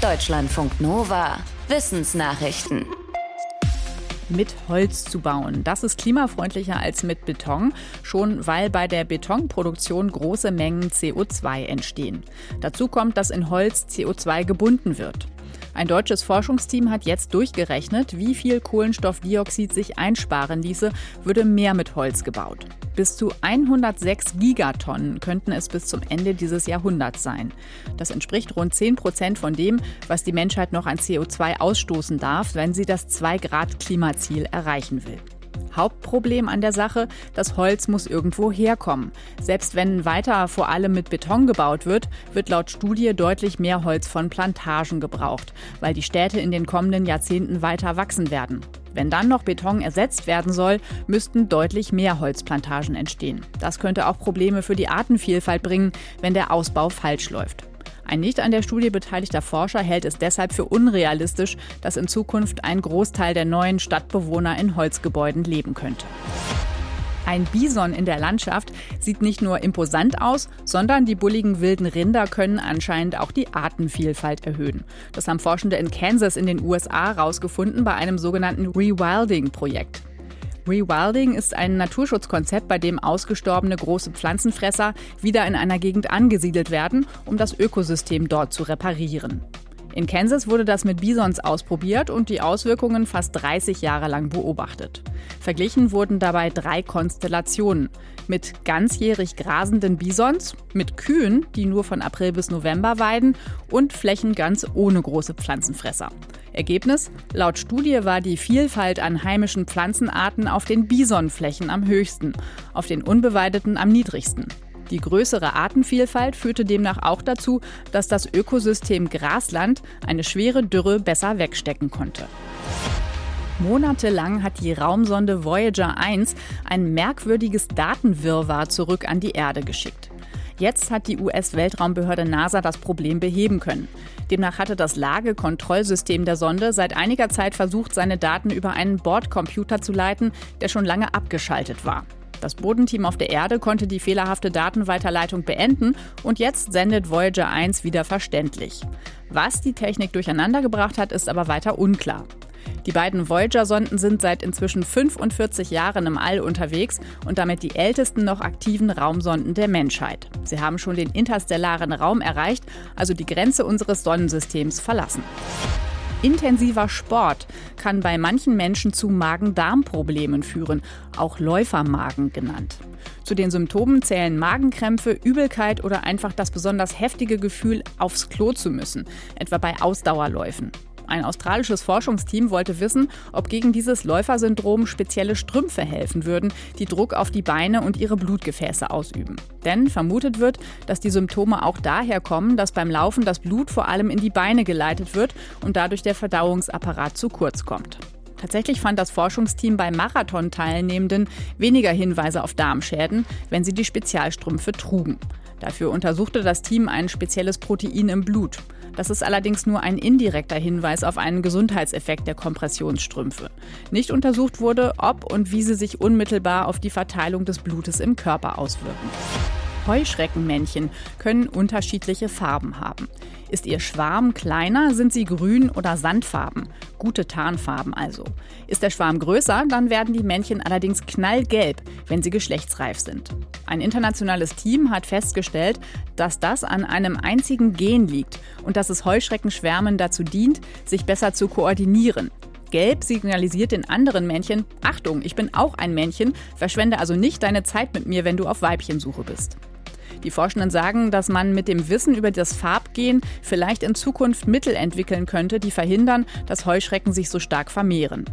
Deutschlandfunk Nova. Wissensnachrichten. Mit Holz zu bauen. Das ist klimafreundlicher als mit Beton, schon weil bei der Betonproduktion große Mengen CO2 entstehen. Dazu kommt, dass in Holz CO2 gebunden wird. Ein deutsches Forschungsteam hat jetzt durchgerechnet, wie viel Kohlenstoffdioxid sich einsparen ließe, würde mehr mit Holz gebaut. Bis zu 106 Gigatonnen könnten es bis zum Ende dieses Jahrhunderts sein. Das entspricht rund 10 Prozent von dem, was die Menschheit noch an CO2 ausstoßen darf, wenn sie das 2-Grad-Klimaziel erreichen will. Hauptproblem an der Sache, das Holz muss irgendwo herkommen. Selbst wenn weiter vor allem mit Beton gebaut wird, wird laut Studie deutlich mehr Holz von Plantagen gebraucht, weil die Städte in den kommenden Jahrzehnten weiter wachsen werden. Wenn dann noch Beton ersetzt werden soll, müssten deutlich mehr Holzplantagen entstehen. Das könnte auch Probleme für die Artenvielfalt bringen, wenn der Ausbau falsch läuft. Ein nicht an der Studie beteiligter Forscher hält es deshalb für unrealistisch, dass in Zukunft ein Großteil der neuen Stadtbewohner in Holzgebäuden leben könnte. Ein Bison in der Landschaft sieht nicht nur imposant aus, sondern die bulligen wilden Rinder können anscheinend auch die Artenvielfalt erhöhen. Das haben Forschende in Kansas in den USA herausgefunden bei einem sogenannten Rewilding-Projekt. Rewilding ist ein Naturschutzkonzept, bei dem ausgestorbene große Pflanzenfresser wieder in einer Gegend angesiedelt werden, um das Ökosystem dort zu reparieren. In Kansas wurde das mit Bisons ausprobiert und die Auswirkungen fast 30 Jahre lang beobachtet. Verglichen wurden dabei drei Konstellationen. Mit ganzjährig grasenden Bisons, mit Kühen, die nur von April bis November weiden und Flächen ganz ohne große Pflanzenfresser. Ergebnis? Laut Studie war die Vielfalt an heimischen Pflanzenarten auf den Bisonflächen am höchsten, auf den unbeweideten am niedrigsten. Die größere Artenvielfalt führte demnach auch dazu, dass das Ökosystem Grasland eine schwere Dürre besser wegstecken konnte. Monatelang hat die Raumsonde Voyager 1 ein merkwürdiges Datenwirrwarr zurück an die Erde geschickt. Jetzt hat die US-Weltraumbehörde NASA das Problem beheben können. Demnach hatte das Lagekontrollsystem der Sonde seit einiger Zeit versucht, seine Daten über einen Bordcomputer zu leiten, der schon lange abgeschaltet war. Das Bodenteam auf der Erde konnte die fehlerhafte Datenweiterleitung beenden und jetzt sendet Voyager 1 wieder verständlich. Was die Technik durcheinandergebracht hat, ist aber weiter unklar. Die beiden Voyager-Sonden sind seit inzwischen 45 Jahren im All unterwegs und damit die ältesten noch aktiven Raumsonden der Menschheit. Sie haben schon den interstellaren Raum erreicht, also die Grenze unseres Sonnensystems verlassen. Intensiver Sport kann bei manchen Menschen zu Magen-Darm-Problemen führen, auch Läufermagen genannt. Zu den Symptomen zählen Magenkrämpfe, Übelkeit oder einfach das besonders heftige Gefühl, aufs Klo zu müssen, etwa bei Ausdauerläufen. Ein australisches Forschungsteam wollte wissen, ob gegen dieses Läufersyndrom spezielle Strümpfe helfen würden, die Druck auf die Beine und ihre Blutgefäße ausüben. Denn vermutet wird, dass die Symptome auch daher kommen, dass beim Laufen das Blut vor allem in die Beine geleitet wird und dadurch der Verdauungsapparat zu kurz kommt. Tatsächlich fand das Forschungsteam bei Marathon-Teilnehmenden weniger Hinweise auf Darmschäden, wenn sie die Spezialstrümpfe trugen. Dafür untersuchte das Team ein spezielles Protein im Blut. Das ist allerdings nur ein indirekter Hinweis auf einen Gesundheitseffekt der Kompressionsstrümpfe. Nicht untersucht wurde, ob und wie sie sich unmittelbar auf die Verteilung des Blutes im Körper auswirken. Heuschreckenmännchen können unterschiedliche Farben haben. Ist ihr Schwarm kleiner, sind sie grün oder sandfarben. Gute Tarnfarben also. Ist der Schwarm größer, dann werden die Männchen allerdings knallgelb, wenn sie geschlechtsreif sind. Ein internationales Team hat festgestellt, dass das an einem einzigen Gen liegt und dass es Heuschreckenschwärmen dazu dient, sich besser zu koordinieren. Gelb signalisiert den anderen Männchen, Achtung, ich bin auch ein Männchen, verschwende also nicht deine Zeit mit mir, wenn du auf Weibchensuche bist. Die Forschenden sagen, dass man mit dem Wissen über das Farbgen vielleicht in Zukunft Mittel entwickeln könnte, die verhindern, dass Heuschrecken sich so stark vermehren.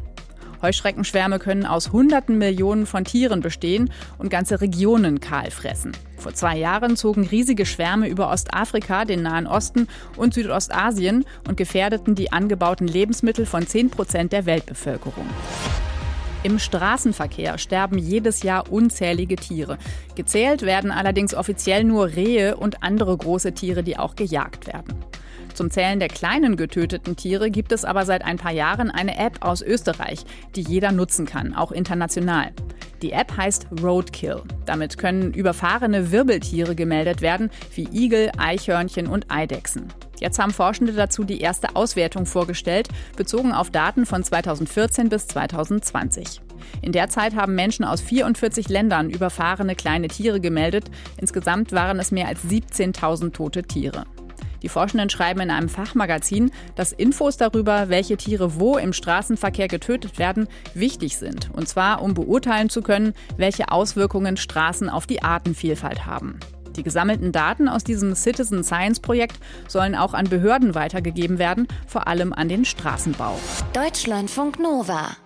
Heuschreckenschwärme können aus hunderten Millionen von Tieren bestehen und ganze Regionen kahl fressen. Vor zwei Jahren zogen riesige Schwärme über Ostafrika, den Nahen Osten und Südostasien und gefährdeten die angebauten Lebensmittel von 10 Prozent der Weltbevölkerung. Im Straßenverkehr sterben jedes Jahr unzählige Tiere. Gezählt werden allerdings offiziell nur Rehe und andere große Tiere, die auch gejagt werden. Zum Zählen der kleinen getöteten Tiere gibt es aber seit ein paar Jahren eine App aus Österreich, die jeder nutzen kann, auch international. Die App heißt Roadkill. Damit können überfahrene Wirbeltiere gemeldet werden, wie Igel, Eichhörnchen und Eidechsen. Jetzt haben Forschende dazu die erste Auswertung vorgestellt, bezogen auf Daten von 2014 bis 2020. In der Zeit haben Menschen aus 44 Ländern überfahrene kleine Tiere gemeldet. Insgesamt waren es mehr als 17.000 tote Tiere. Die Forschenden schreiben in einem Fachmagazin, dass Infos darüber, welche Tiere wo im Straßenverkehr getötet werden, wichtig sind. Und zwar, um beurteilen zu können, welche Auswirkungen Straßen auf die Artenvielfalt haben. Die gesammelten Daten aus diesem Citizen Science Projekt sollen auch an Behörden weitergegeben werden, vor allem an den Straßenbau. Deutschlandfunk Nova